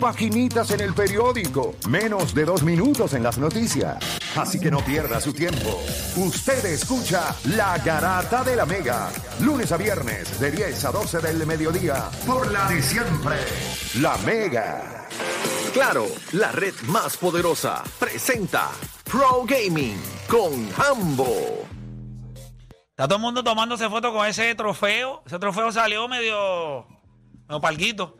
Paginitas en el periódico, menos de dos minutos en las noticias. Así que no pierda su tiempo. Usted escucha La Garata de la Mega, lunes a viernes de 10 a 12 del mediodía, por la de siempre, La Mega. Claro, la red más poderosa presenta Pro Gaming con Hambo. Está todo el mundo tomándose fotos con ese trofeo. Ese trofeo salió medio. Medio palguito.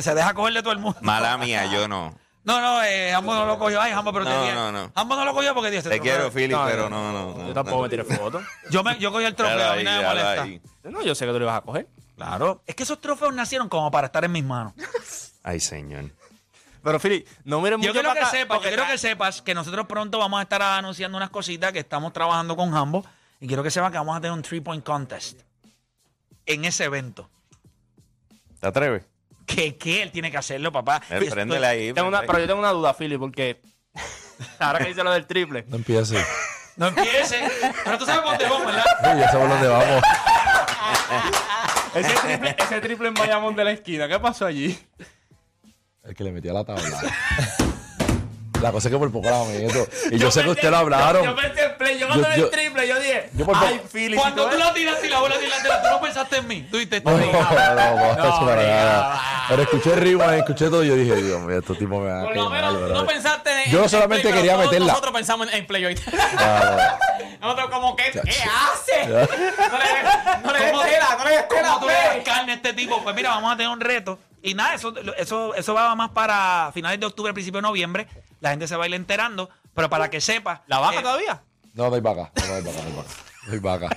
Se deja coger de todo el mundo. Mala mía, yo no. No, no, eh, Jambo no lo cogió. Ay, Jambo, pero te No, no, no. Jambo no lo cogió porque dice. Te quiero, Philip, No, pero no, no, no. no Yo tampoco no. me tiré foto. Yo, me, yo cogí el trofeo, Déjalo a mí no me déjalo molesta. ahí. No, yo sé que tú lo ibas a coger. Claro. Es que esos trofeos nacieron como para estar en mis manos. Ay, señor. Pero, Philip, no mires Yo mucho quiero para que acá, sepas, yo porque quiero que sepas que nosotros pronto vamos a estar anunciando unas cositas que estamos trabajando con Jambo. Y quiero que sepas que vamos a tener un three point contest en ese evento. ¿Te atreves? Que, que él tiene que hacerlo, papá. Préndele ahí. Tengo una, préndele pero yo tengo una duda, Philip, porque ahora que dice lo del triple. No empiece. No empiece. Pero tú sabes por dónde vamos, ¿verdad? Sí, ya sabemos dónde vamos. Ese triple, ese triple en Bayamón de la esquina, ¿qué pasó allí? El que le metía la tabla. La cosa es que por poco la meto. Y yo, sé que ustedes lo hablaron. Yo pensé play, yo cuando vi el triple, yo dije, yo por ay, Philip. Cuando tú la tiraste y la bola tiraste, tú no pensaste en mí. Tú dijiste, No, no, no. Pero escuché el ritmo, escuché todo y yo dije, Dios mío, estos tipos me van a Por lo menos no pensaste en Yo en solamente quería meterla. Nosotros pensamos en, en play hoy. Ah, Nosotros como que, ¿qué hace? no. No le, no le des ¿Cómo- tela, no le ¿Cómo tú le carne a este tipo? Pues mira, vamos a tener un reto. Y nada, eso, eso, eso va más para finales de octubre, principio de noviembre. La gente se va a ir enterando. Pero para que sepa. ¿La vaca eh, todavía? No, doy vaca. No, doy vaca, doy vaca. Doy vaca.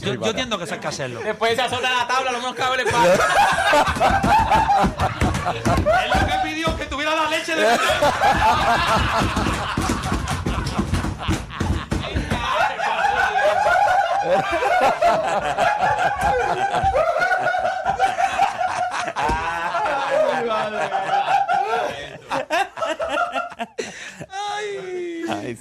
Yo, yo entiendo que eso hay que hacerlo. Después se azota la tabla, lo menos cabe el paso. Él lo que pidió que tuviera la leche de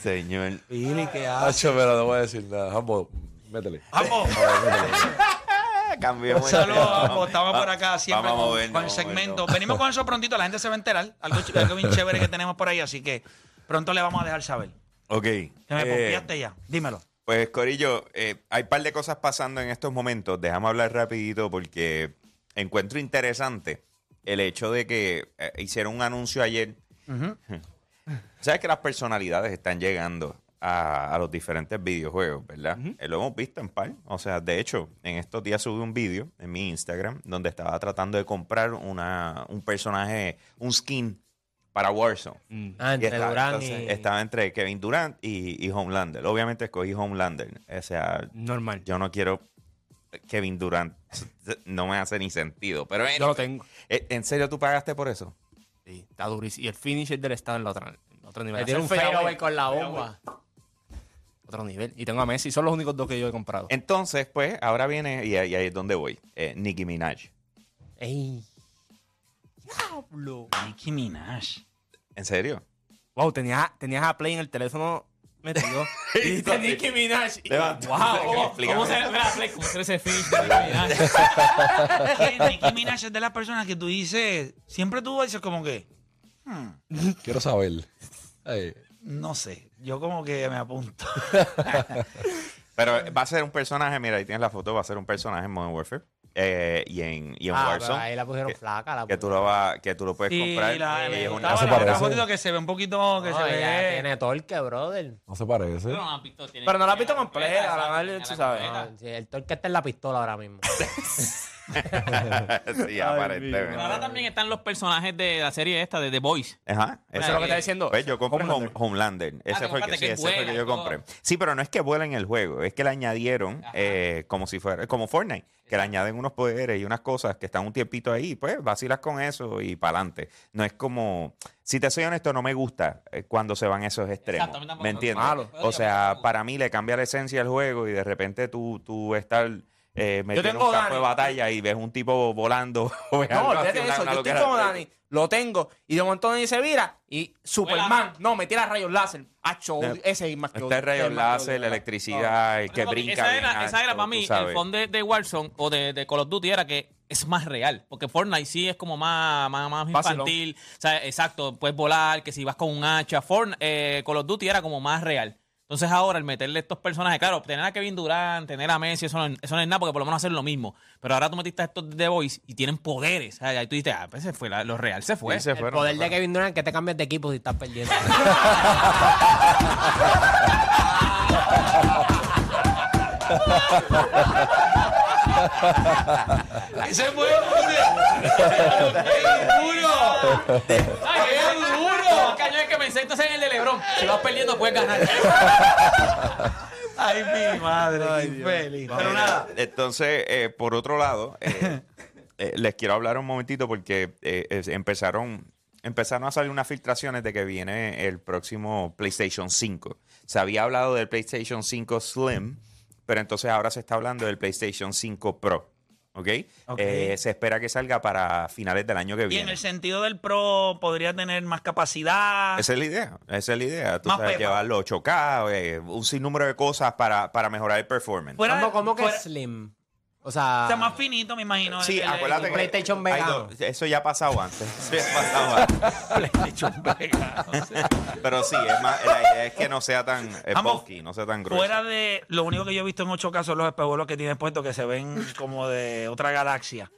señor. Pili, ¿qué hace? Hacho, pero no voy a decir nada. Jambo, métele. Vamos. Cambiemos. Saludos, Jambo. Estamos por acá siempre Vamos a con, movernos, con el vamos a segmento. movernos. Venimos con eso prontito, la gente se va a enterar. Algo, ch- algo bien chévere que tenemos por ahí, así que pronto le vamos a dejar saber. Ok. Que me eh, pompeaste ya. Dímelo. Pues, Corillo, eh, hay un par de cosas pasando en estos momentos. Déjame hablar rapidito porque encuentro interesante el hecho de que eh, hicieron un anuncio ayer. Sabes que las personalidades están llegando a, a los diferentes videojuegos, ¿verdad? Eh, lo hemos visto en par. O sea, de hecho, en estos días subí un video en mi Instagram donde estaba tratando de comprar una, un personaje, un skin para Warzone. Ah, Y entre estaba, entonces, y... estaba entre Kevin Durant y, y Homelander. Obviamente escogí Homelander. O sea, Normal. yo no quiero Kevin Durant. No me hace ni sentido. Pero Yo lo tengo. eh, ¿En serio tú pagaste por eso? Sí, está durísimo. Y el finisher del estado en la otra, en otro nivel. Tiene un fadeaway, con la bomba. Otro nivel. Y tengo a Messi. Son los únicos dos que yo he comprado. Entonces, pues, ahora viene, y, ahí y ahí es donde voy. Eh, Nicki Minaj. Ey. Nicki Minaj. ¿En serio? Wow, tenías, tenías a Play en el teléfono metido. y dijiste Nicki Minaj. Y- Levanta. Wow, ¿cómo, Explícame. cómo se mira, Play, cómo se ese finish de Nicki Minaj? Nicki Minaj es de las personas que tú dices, siempre tú dices como que, Quiero saber. Ay, no sé, yo como que me apunto. Pero va a ser un personaje, mira, ahí tienes la foto, va a ser un personaje en Modern Warfare. eh, y en, y en Ah, Warzone. ahí la pusieron que- flaca. La que tú lo vas, que tú lo puedes Sí, comprar. la, es una- se la- la parece. fotito que se ve un poquito, que No, se ve... tiene torque, brother. no se parece. Pero no la visto, tiene- Pero no la tiene completa, la la. Sí, el torque está en la pistola ahora mismo. sí, aparentemente. Pero ahora también están los personajes de la serie esta, de The Voice. Ajá. Eso es lo que está diciendo. Pues yo compré Homelander. Home- Homelander. Ese que fue el que, sí, ese fue el que yo todo. compré. Sí, pero no es que vuela en el juego, es que le añadieron eh, como si fuera, como Fortnite, que le añaden unos poderes y unas cosas que están un tiempito ahí, pues vacilas con eso y para adelante. No es como, si te soy honesto, no me gusta eh, cuando se van esos extremos. ¿Me entiendes? O sea, para mí le cambia la esencia del juego y de repente tú, tú estar eh, tengo un campo de batalla y ves un tipo volando. o ves No, algo olvídate así, de una- eso. una Yo estoy loquera. como Dani, lo tengo. Y de momento Dani se vira y Superman. No, me tira rayos láser. Acho, ese es más que Este odio, es rayos ese es más que láser, odio, la electricidad, el que brinca. esa bien era, esa era alto, para tú mí, el sabes. fondo de, de Warzone o de, de Call of Duty era que es más real. Porque Fortnite sí es como más, más, más Vacilón. infantil. O sea, exacto, puedes volar, que si vas con un hacha. Fortnite, eh, Call of Duty era como más real. Entonces ahora el meterle estos personajes, claro, tener a Kevin Durant, tener a Messi, eso no, eso no es nada porque por lo menos hacen lo mismo. Pero ahora tú metiste a estos de The Voice y tienen poderes. O sea, ahí tú dices, ah, pues se fue, la- lo real se fue. Sí, se El fueron, poder de. Kevin Durant que te cambias de equipo si estás perdiendo. Ese fue ¡Qué duro! ¡Ay, qué duro! Caño, es que pensé entonces en el de LeBron. Si vas perdiendo, puedes ganar. Ay, mi madre, qué infeliz. Pero nada. Entonces, eh, por otro lado, eh, eh, les quiero hablar un momentito porque eh, empezaron, empezaron a salir unas filtraciones de que viene el próximo PlayStation 5. Se había hablado del PlayStation 5 Slim, pero entonces ahora se está hablando del PlayStation 5 Pro. ¿Ok? Ok. Eh, se espera que salga para finales del año que Y en viene. el sentido del Pro, podría tener más capacidad. Esa es la idea, esa es la idea. Tú Más sabes, llevarlo 8K, eh, un sinnúmero de cosas para, para mejorar el performance. Fuera ¿Cómo, cómo que fuera- slim? O sea, O sea, más finito, me imagino. Sí, el- el- acuérdate el- que PlayStation vegano. dos- eso ya ha pasado antes. Eso ya ha pasado antes. PlayStation vegano. Pero sí, es más, la idea es que no sea tan eh, Vamos, bulky, no sea tan grueso. Fuera de. Lo único que yo he visto en ocho casos son los espejuelos que tienen puestos que se ven como de otra galaxia.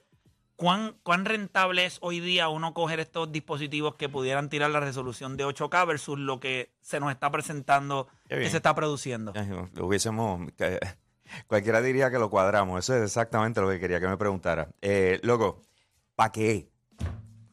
¿Cuán, ¿Cuán rentable es hoy día uno coger estos dispositivos que pudieran tirar la resolución de 8K versus lo que se nos está presentando, que se está produciendo? Lo hubiésemos. que- cualquiera diría que lo cuadramos. Eso es exactamente lo que quería que me preguntara. Eh, loco, ¿para qué?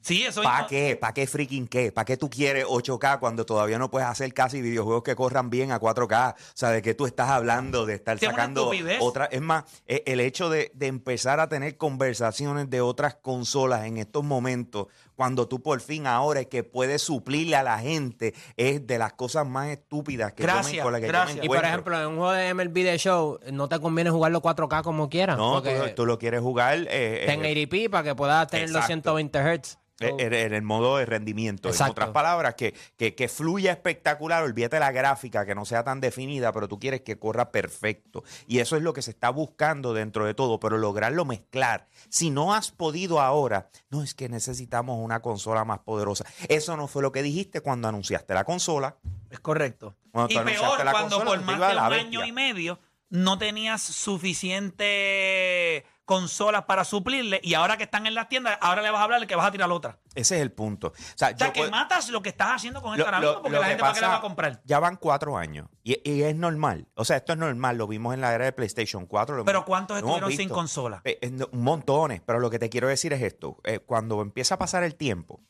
Sí, eso ¿Para qué? ¿Para qué freaking qué? ¿Para qué tú quieres 8K cuando todavía no puedes hacer casi videojuegos que corran bien a 4K? O sea, ¿de qué tú estás hablando? De estar sacando otra... Es más, eh, el hecho de, de empezar a tener conversaciones de otras consolas en estos momentos, cuando tú por fin ahora es que puedes suplirle a la gente, es de las cosas más estúpidas que yo me- Gracias, con las que yo gracias. me Y por ejemplo, en un juego de MLB de show, no te conviene jugarlo 4K como quieras. no, tú, lo quieres jugar eh, eh, 1080p para que puedas tener los Exacto. 120 Hz. Eh, En, en el modo de rendimiento. Exacto. En otras palabras, que, que, que fluya espectacular, olvídate la gráfica, que no sea tan definida, pero tú quieres que corra perfecto. Y eso es lo que se está buscando dentro de todo, pero lograrlo mezclar. Si no has podido ahora, no es que necesitamos una consola más poderosa. Eso no fue lo que dijiste cuando anunciaste la consola. Es correcto. Cuando y peor la cuando consola, por más de un bestia. año y medio no tenías suficiente consolas para suplirle y ahora que están en las tiendas, ahora le vas a hablar que vas a tirar otra. Ese es el punto. O sea, O sea, yo que puedo- matas lo que estás haciendo con Lo- mismo porque lo la gente para qué le pasa- va a comprar. Ya van cuatro años. Y, y es normal. O sea, esto es normal. Lo vimos en la era de PlayStation 4. lo Pero ¿cuántos estuvieron sin consola? Eh, eh, montones. Pero lo que te quiero decir es esto. Eh, cuando empieza a pasar el tiempo,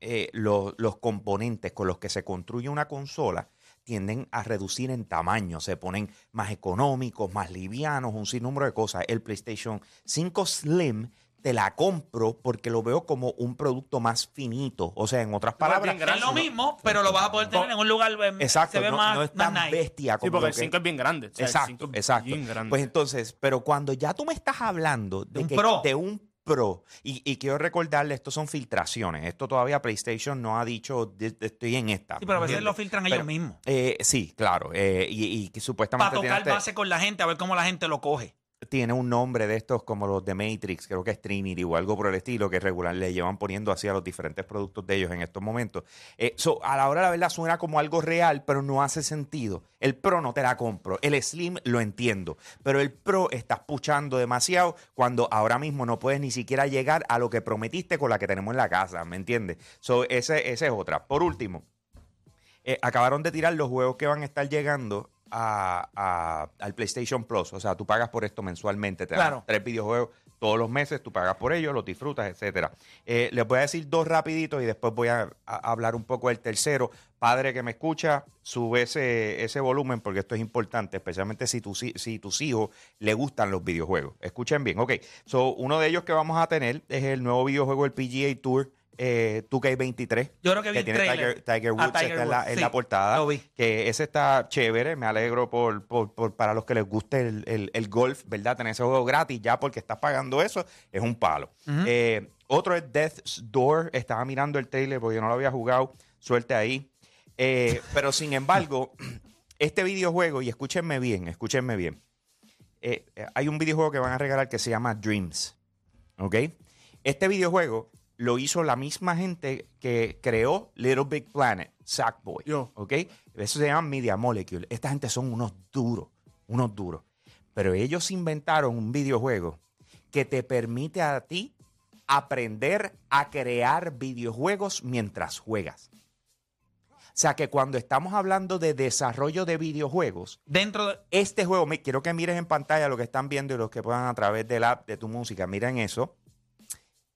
eh, lo- los componentes con los que se construye una consola tienden a reducir en tamaño, se ponen más económicos, más livianos, un sinnúmero de cosas. El PlayStation 5 Slim te la compro porque lo veo como un producto más finito. O sea, en otras palabras, Es lo mismo, pero lo vas a poder tener en un lugar eh, Exacto, se ve no, más, no es más tan nice. bestia como Sí, porque el que- 5 es bien grande. O sea, el exacto, 5 es exacto. bien grande. Pues entonces, pero cuando ya tú me estás hablando de, De un que- pro. de un pro, y, y quiero recordarle, esto son filtraciones, esto todavía PlayStation no ha dicho, estoy en esta. Sí, pero a veces lo filtran Pero, ellos mismos. eh, sí, claro, eh, y, y que supuestamente Para tiene, tocar este- base con la gente, a ver cómo la gente lo coge. Tiene un nombre de estos como los de Matrix, creo que es Trinity o algo por el estilo, que regular le llevan poniendo así a los diferentes productos de ellos en estos momentos. Eh, so, a la hora la verdad suena como algo real, pero no hace sentido. El Pro no te la compro. El Slim lo entiendo. Pero el Pro estás puchando demasiado cuando ahora mismo no puedes ni siquiera llegar a lo que prometiste con la que tenemos en la casa. ¿Me entiendes? So, esa es otra. Por último, eh, acabaron de tirar los juegos que van a estar llegando a- a- al PlayStation Plus. O sea, tú pagas por esto mensualmente. Te dan Claro. tres videojuegos todos los meses, tú pagas por ellos, los disfrutas, etcétera. Eh, les voy a decir dos rapiditos y después voy a, a hablar un poco del tercero. Padre que me escucha, sube ese, ese volumen porque esto es importante, especialmente si, tus hi- si tus hijos le gustan los videojuegos. Escuchen bien, ok. So, uno de ellos que vamos a tener es el nuevo videojuego, el PGA Tour eh, 2K23. Yo creo que vi el tiene. Tiger, Tiger Ah, Woods Tiger está en, la, Woods, en sí, la portada. lo vi. Que ese está chévere. Me alegro por, por- por- para los que les guste el, el- el golf, ¿verdad? Tener ese juego gratis ya porque estás pagando eso es un palo. Eh, otro es Death's Door. Estaba mirando el trailer porque yo no lo había jugado. Suerte ahí. Eh, pero sin embargo, este videojuego, y escúchenme bien, escúchenme bien. Eh, hay un videojuego que van a regalar que se llama Dreams. ¿Ok? Este videojuego lo hizo la misma gente que creó Little Big Planet, Sackboy. Yo. ¿Ok? Eso se llama Media Molecule. Esta gente son unos duros, unos duros. Pero ellos inventaron un videojuego que te permite a ti aprender a crear videojuegos mientras juegas. O sea que cuando estamos hablando de desarrollo de videojuegos, Dentro de. este juego, quiero que mires en pantalla lo que están viendo y los que puedan a través del app de tu música. Miren eso.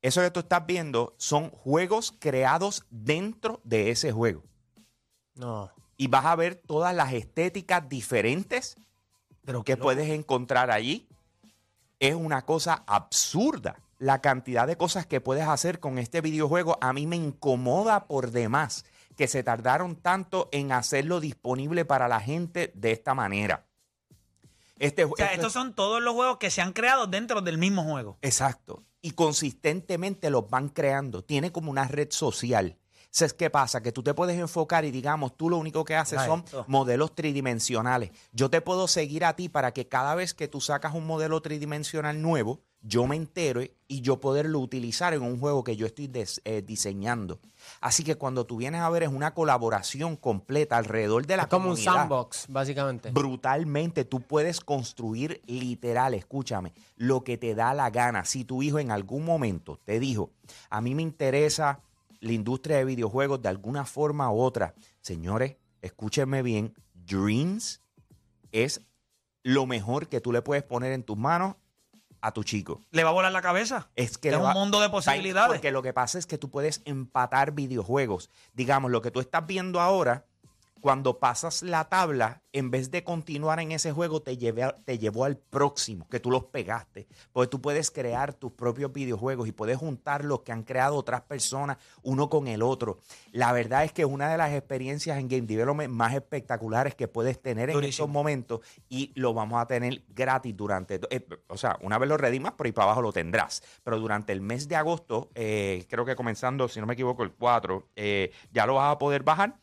Eso que tú estás viendo son juegos creados dentro de ese juego. No. Y vas a ver todas las estéticas diferentes Pero que puedes encontrar allí. Es una cosa absurda. La cantidad de cosas que puedes hacer con este videojuego a mí me incomoda por demás que se tardaron tanto en hacerlo disponible para la gente de esta manera. Este, O sea, esto estos es- son todos los juegos que se han creado dentro del mismo juego. Exacto. Y consistentemente los van creando. Tiene como una red social. ¿Sabes qué pasa? Que tú te puedes enfocar y digamos, tú lo único que haces son esto. modelos tridimensionales. Yo te puedo seguir a ti para que cada vez que tú sacas un modelo tridimensional nuevo, yo me entere y yo poderlo utilizar en un juego que yo estoy des- eh, diseñando. Así que cuando tú vienes a ver es una colaboración completa alrededor de la Es como un sandbox, básicamente. brutalmente. Tú puedes construir literal, escúchame, lo que te da la gana. Si tu hijo en algún momento te dijo, a mí me interesa la industria de videojuegos de alguna forma u otra, señores, escúchenme bien, Dreams es lo mejor que tú le puedes poner en tus manos a tu chico. ¿Le va a volar la cabeza? Es que Es un va- mundo de posibilidades. Porque lo que pasa es que tú puedes empatar videojuegos. Digamos, lo que tú estás viendo ahora, cuando pasas la tabla, en vez de continuar en ese juego, te, llevé a- te llevó al próximo, que tú los pegaste. Porque tú puedes crear tus propios videojuegos y puedes juntar los que han creado otras personas uno con el otro. La verdad es que es una de las experiencias en Game Development más espectaculares que puedes tener en Durísimo. estos momentos y lo vamos a tener gratis durante, eh, o sea, una vez lo redimas, por ahí para abajo lo tendrás. Pero durante el mes de agosto, eh, creo que comenzando, si no me equivoco, el 4, eh, ya lo vas a poder bajar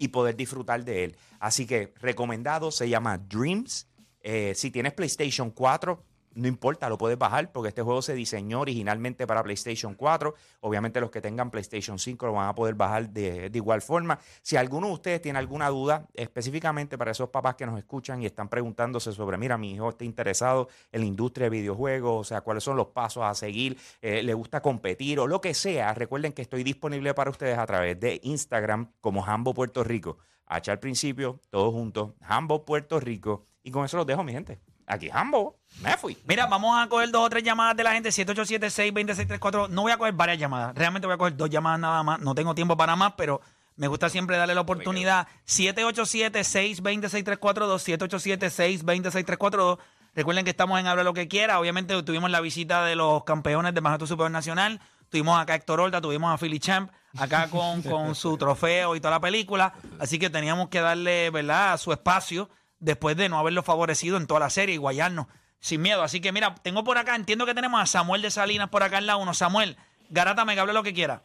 y poder disfrutar de él. Así que recomendado, se llama Dreams. Eh, si tienes PlayStation 4, no importa, lo puedes bajar porque este juego se diseñó originalmente para PlayStation 4. Obviamente los que tengan PlayStation 5 lo van a poder bajar de, igual forma. Si alguno de ustedes tiene alguna duda, específicamente para esos papás que nos escuchan y están preguntándose sobre, mira, mi hijo está interesado en la industria de videojuegos, o sea, cuáles son los pasos a seguir, eh, le gusta competir o lo que sea, recuerden que estoy disponible para ustedes a través de Instagram como Hambo Puerto Rico. H al principio, todos juntos, Hambo Puerto Rico. Y con eso los dejo, mi gente. Aquí Hambo, me fui. Mira, vamos a coger dos o tres llamadas de la gente, 787-626-34. No voy a coger varias llamadas, realmente voy a coger dos llamadas nada más. No tengo tiempo para más, pero me gusta siempre darle la oportunidad. 787-620-6342, 787-620-6342. Recuerden que estamos en Habla lo que quiera. Obviamente tuvimos la visita de los campeones de Manhattan Super Nacional. Tuvimos acá a Héctor Horta, tuvimos a Philly Champ, acá con, con su trofeo y toda la película. Así que teníamos que darle, ¿verdad?, su espacio después de no haberlo favorecido en toda la serie y guayarnos sin miedo. Así que mira, tengo por acá, entiendo que tenemos a Samuel de Salinas por acá en la 1. Samuel, Garata, me hable lo que quiera.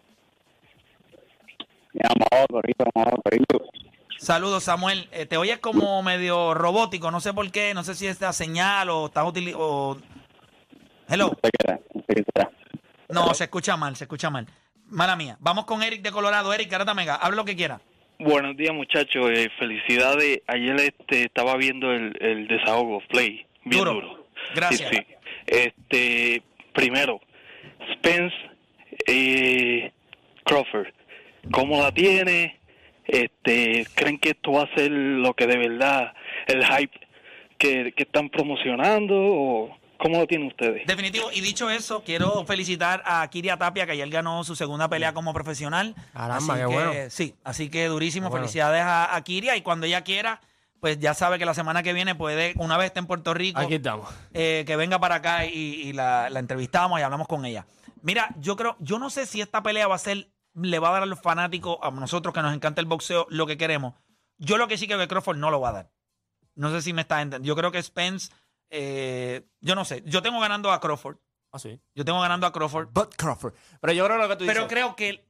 Saludos, Samuel. Eh, te oyes como medio robótico, no sé por qué, no sé si es la señal o estás utilizando... Hello. No, se escucha mal, se escucha mal. Mala mía. Vamos con Eric de Colorado. Eric, Garata Mega, hable lo que quiera. Buenos días, muchachos. Eh, felicidades. Ayer este, estaba viendo el, el desahogo, Play. Bien Duro. duro. Gracias. Sí, sí. Este, primero, Spence eh, Crawford. ¿Cómo la tiene? Este, ¿Creen que esto va a ser lo que de verdad, el hype que, que están promocionando? ¿O cómo lo tienen ustedes? Definitivo. Y dicho eso, quiero felicitar a Kiria Tapia, que ayer ganó su segunda pelea como profesional. Caramba, Así qué que, bueno. Sí, así que durísimo. Bueno. Felicidades a, a Kiria. Y cuando ella quiera, pues ya sabe que la semana que viene puede, una vez esté en Puerto Rico, Aquí estamos. eh, que venga para acá y, y la, la entrevistamos y hablamos con ella. Mira, yo creo, yo no sé si esta pelea va a ser le va a dar a los fanáticos, a nosotros que nos encanta el boxeo, lo que queremos. Yo lo que sí creo que Crawford no lo va a dar. No sé si me está entendiendo. Yo creo que Spence, eh, yo no sé. Yo tengo ganando a Crawford. Ah, sí. Yo tengo ganando a Crawford. But Crawford. Pero yo creo lo que tú Pero dices. creo que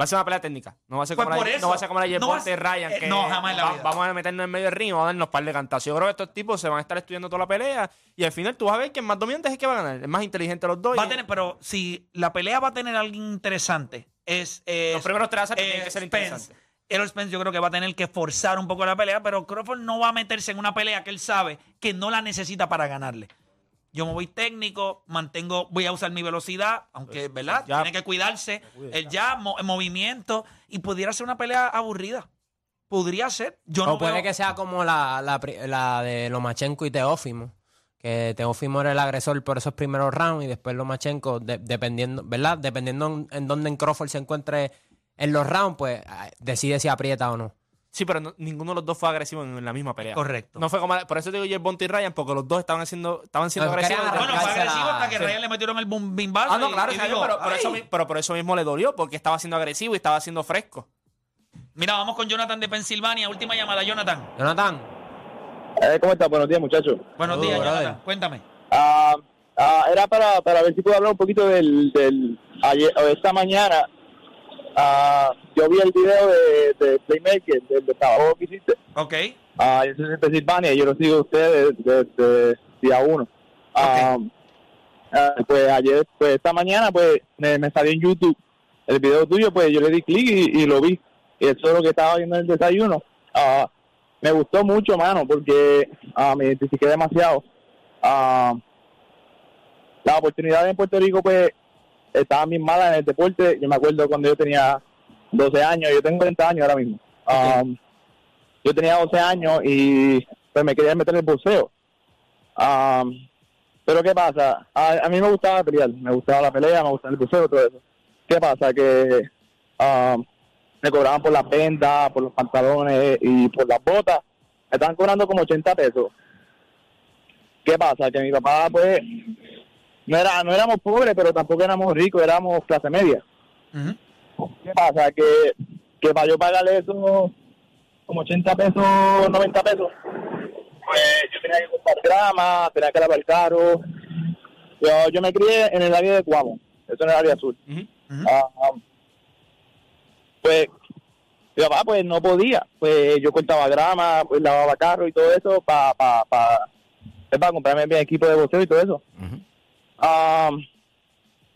Va a ser una pelea técnica. No va a ser Pues como, la, eso. no va a ser como la No a Ryan. eh, Que no, jamás en la va- vida. Vamos a meternos en medio del ring y vamos a darnos par de cantazos. Yo creo que estos tipos se van a estar estudiando toda la pelea y al final tú vas a ver que el más dominante es el que va a ganar. El más inteligente de los dos. va y- a tener, pero si la pelea va a tener alguien interesante, es, es Los primeros tres eh, tienen que ser interesantes. Errol Spence yo creo que va a tener que forzar un poco la pelea, pero Crawford no va a meterse en una pelea que él sabe que no la necesita para ganarle. Yo me voy técnico, mantengo, voy a usar mi velocidad, aunque, ¿verdad? ya. Tiene que cuidarse. El ya, mo- en movimiento, y pudiera ser una pelea aburrida. Podría ser. Yo no o puede veo- que sea como la, la, la de Lomachenko y Teófimo. Que Teófimo era el agresor por esos primeros rounds y después Lomachenko, de- dependiendo, ¿verdad? Dependiendo en, en dónde en Crawford se encuentre en los rounds, pues ah, decide si aprieta o no. Sí, pero no- ninguno de los dos fue agresivo en, la misma pelea. Correcto. No fue como, por eso digo Jeff Bonte y Ryan, porque los dos estaban haciendo, estaban siendo agresivos. querían Bueno, fue agresivo hasta que sí. Ryan le metieron el bum- bimbazo. Ah, no, y- claro, y salió, pero, por eso, "Ay". mi- pero por eso mismo le dolió, porque estaba siendo agresivo y estaba siendo fresco. Mira, vamos con Jonathan de Pensilvania. Última llamada, Jonathan. Jonathan, Eh, ¿Cómo está? Buenos días, muchachos. Buenos Saludos, días, brother. Jonathan. Cuéntame. Ah, ah, era para, para ver si puedo hablar un poquito del, del ayer o esta mañana. Ah, yo vi el video de, de Playmaker, del de trabajo que hiciste. Ok. Ah, yo soy de Pensilvania, yo lo sigo a ustedes desde día uno. Ah, ah, pues ayer, pues esta mañana, pues me, me salió en YouTube el video tuyo, pues yo le di clic y, y lo vi. Y eso es lo que estaba viendo en el desayuno. Me gustó mucho, mano, porque me identifiqué demasiado. Las oportunidades en Puerto Rico, pues, estaban bien malas en el deporte. Yo me acuerdo cuando yo tenía 12 años, yo tengo 40 años ahora mismo. Ah, yo tenía 12 años y pues me quería meter en el boxeo. Ah, pero ¿qué pasa? A, a mí me gustaba pelear, me gustaba la pelea, me gustaba el boxeo, todo eso. ¿Qué pasa? Que ah, me cobraban por las ventas, por los pantalones y por las botas. Me estaban cobrando como 80 pesos. ¿Qué pasa? Que mi papá, pues, no era no éramos pobres, pero tampoco éramos ricos, éramos clase media. ¿Qué pasa? Que, que para yo pagarle eso, como 80 pesos, 90 pesos, pues yo tenía que comprar grama, tenía que lavar el carro. Yo, yo me crié en el área de Cuamo, eso en el área sur. Ah, ah, pues mi papá pues no podía, pues yo cortaba grama, pues lavaba carro y todo eso para pa, pa, para comprarme mi equipo de boxeo y todo eso. Ah,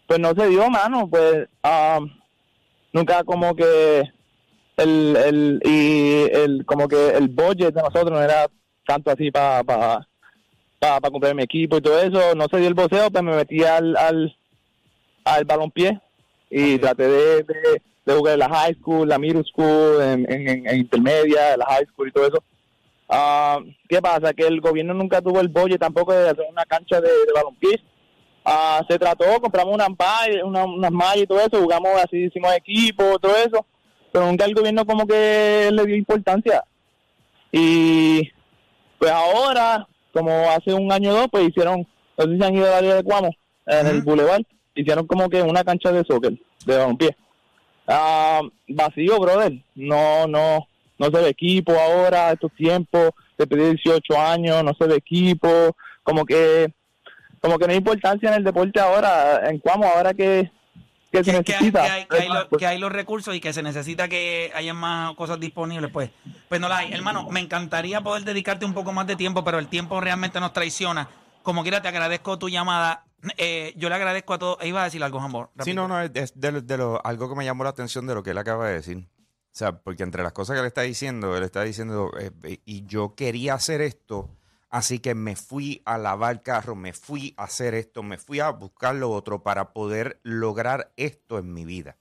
pues no se dio, mano, pues ah, nunca como que el, el y el como que el budget de nosotros no era tanto así para para para comprar mi equipo y todo eso, no se dio el boxeo, pues me metí al al, al balompié y traté de, de, de jugar en la high school, la middle school, en, en, en- intermedia, la high school y todo eso. Ah, ¿Qué pasa? Que el gobierno nunca tuvo el budget tampoco de hacer una cancha de, de balompié. Ah, se trató, compramos unas mallas, una, unas mallas y todo eso, jugamos así, hicimos equipo, todo eso, pero nunca el gobierno como que le dio importancia. Y pues ahora, como hace un año o dos, pues hicieron, no sé si han ido al área de Cuamo, en el Boulevard, hicieron como que una cancha de soccer, de balompié. Ah, vacío, brother. No, no, no se ve equipo ahora, estos tiempos, después de 18 años, no se ve equipo, como que, como que no hay importancia en el deporte ahora, en Cuamo, ahora que, que se que, que hay, necesita. que hay- que hay lo- que hay los recursos y que se necesita que haya más cosas disponibles, pues, pues no las hay. Hermano, me encantaría poder dedicarte un poco más de tiempo, pero el tiempo realmente nos traiciona. Como quiera, te agradezco tu llamada. Eh, yo le agradezco a todos. Iba a decir algo, Jambo. Sí, no, no, es de, lo- de lo- algo que me llamó la atención de lo que él acaba de decir. O sea, porque entre las cosas que él está diciendo, él está diciendo, eh, eh, y yo quería hacer esto, así que me fui a lavar carro, me fui a hacer esto, me fui a buscar lo otro para poder lograr esto en mi vida.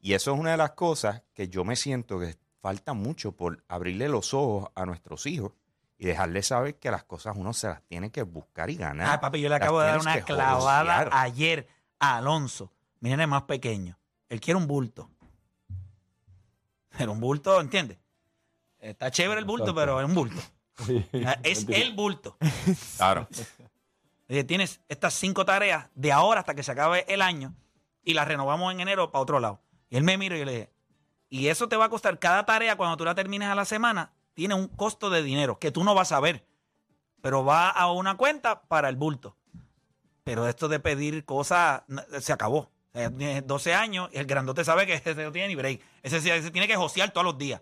Y eso es una de las cosas que yo me siento que falta mucho por abrirle los ojos a nuestros hijos y dejarles saber que las cosas uno se las tiene que buscar y ganar. Ah, papi, yo le Las acabo de dar una clavada ayer a Alonso. Miren el más pequeño. Él quiere un bulto. Pero un bulto, ¿entiendes? Está chévere el bulto, pero es un bulto. Ah, Es el bulto. Claro. Oye, tienes estas cinco tareas de ahora hasta que se acabe el año y las renovamos en enero para otro lado. Y él me miró y yo le dije, y eso te va a costar cada tarea cuando tú la termines a la semana, tiene un costo de dinero que tú no vas a ver, pero va a una cuenta para el bulto. Pero esto de pedir cosas se acabó. O sea, tiene 12 años y el grandote sabe que ese no tiene ni break. Ese, ese tiene que josear todos los días.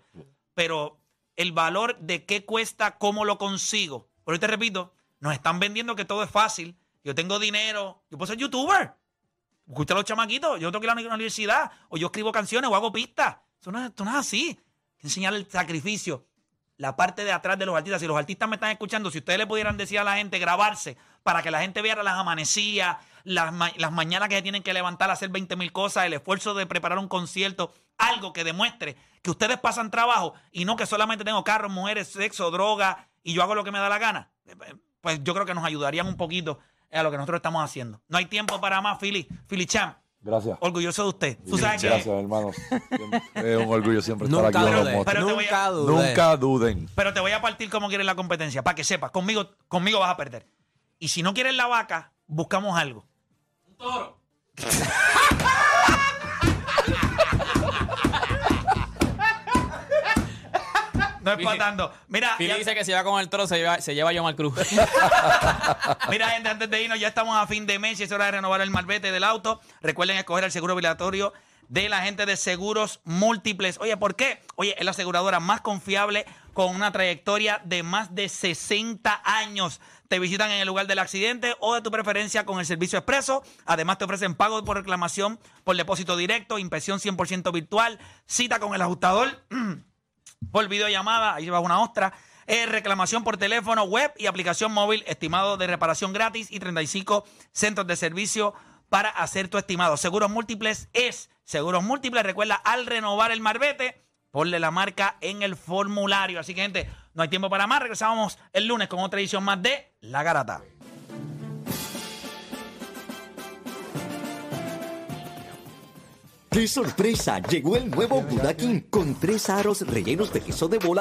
Pero el valor de qué cuesta, cómo lo consigo. Por te repito, nos están vendiendo que todo es fácil. Yo tengo dinero, yo puedo ser youtuber. Escucha los chamaquitos, yo tengo que ir a la universidad, o yo escribo canciones, o hago pistas. Eso no, es- esto no es así. Enseñar el sacrificio, la parte de atrás de los artistas. Si los artistas me están escuchando, si ustedes le pudieran decir a la gente grabarse para que la gente viera las amanecías, las, ma- las mañanas que se tienen que levantar a hacer 20 mil cosas, el esfuerzo de preparar un concierto, algo que demuestre que ustedes pasan trabajo y no que solamente tengo carros, mujeres, sexo, droga y yo hago lo que me da la gana. Pues yo creo que nos ayudarían un poquito a lo que nosotros estamos haciendo. No hay tiempo para más, Philly. Philly Champ, Gracias. orgulloso de usted. Tú sabes que Gracias, hermano. Es un orgullo siempre estar Nunca aquí. Pero a- nunca dudé. Nunca duden. Pero te voy a partir como quieres la competencia, para que sepas, conmigo, conmigo vas a perder. Y si no quieres la vaca, buscamos algo. Toro. No es para tanto. Mira, Philly ya- dice que si va con el toro se lleva, se lleva a Yomar Cruz. mira, gente, antes de irnos, ya estamos a fin de mes y es hora de renovar el malvete del auto. Recuerden escoger el seguro obligatorio de la gente de seguros múltiples. Oye, ¿por qué? Oye, es la aseguradora más confiable con una trayectoria de más de 60 años. Te visitan en el lugar del accidente o de tu preferencia con el servicio expreso. Además, te ofrecen pago por reclamación por depósito directo, inspección 100% virtual, cita con el ajustador. por videollamada, ahí llevas una ostra, eh, reclamación por teléfono, web y aplicación móvil, estimado de reparación gratis y 35 centros de servicio para hacer tu estimado. Seguros múltiples es Seguros Múltiples. Recuerda, al renovar el marbete, ponle la marca en el formulario. Así que, gente, no hay tiempo para más. Regresamos el lunes con otra edición más de La Garata. ¡Qué sorpresa! Llegó el nuevo Budakin con tres aros rellenos de queso de bola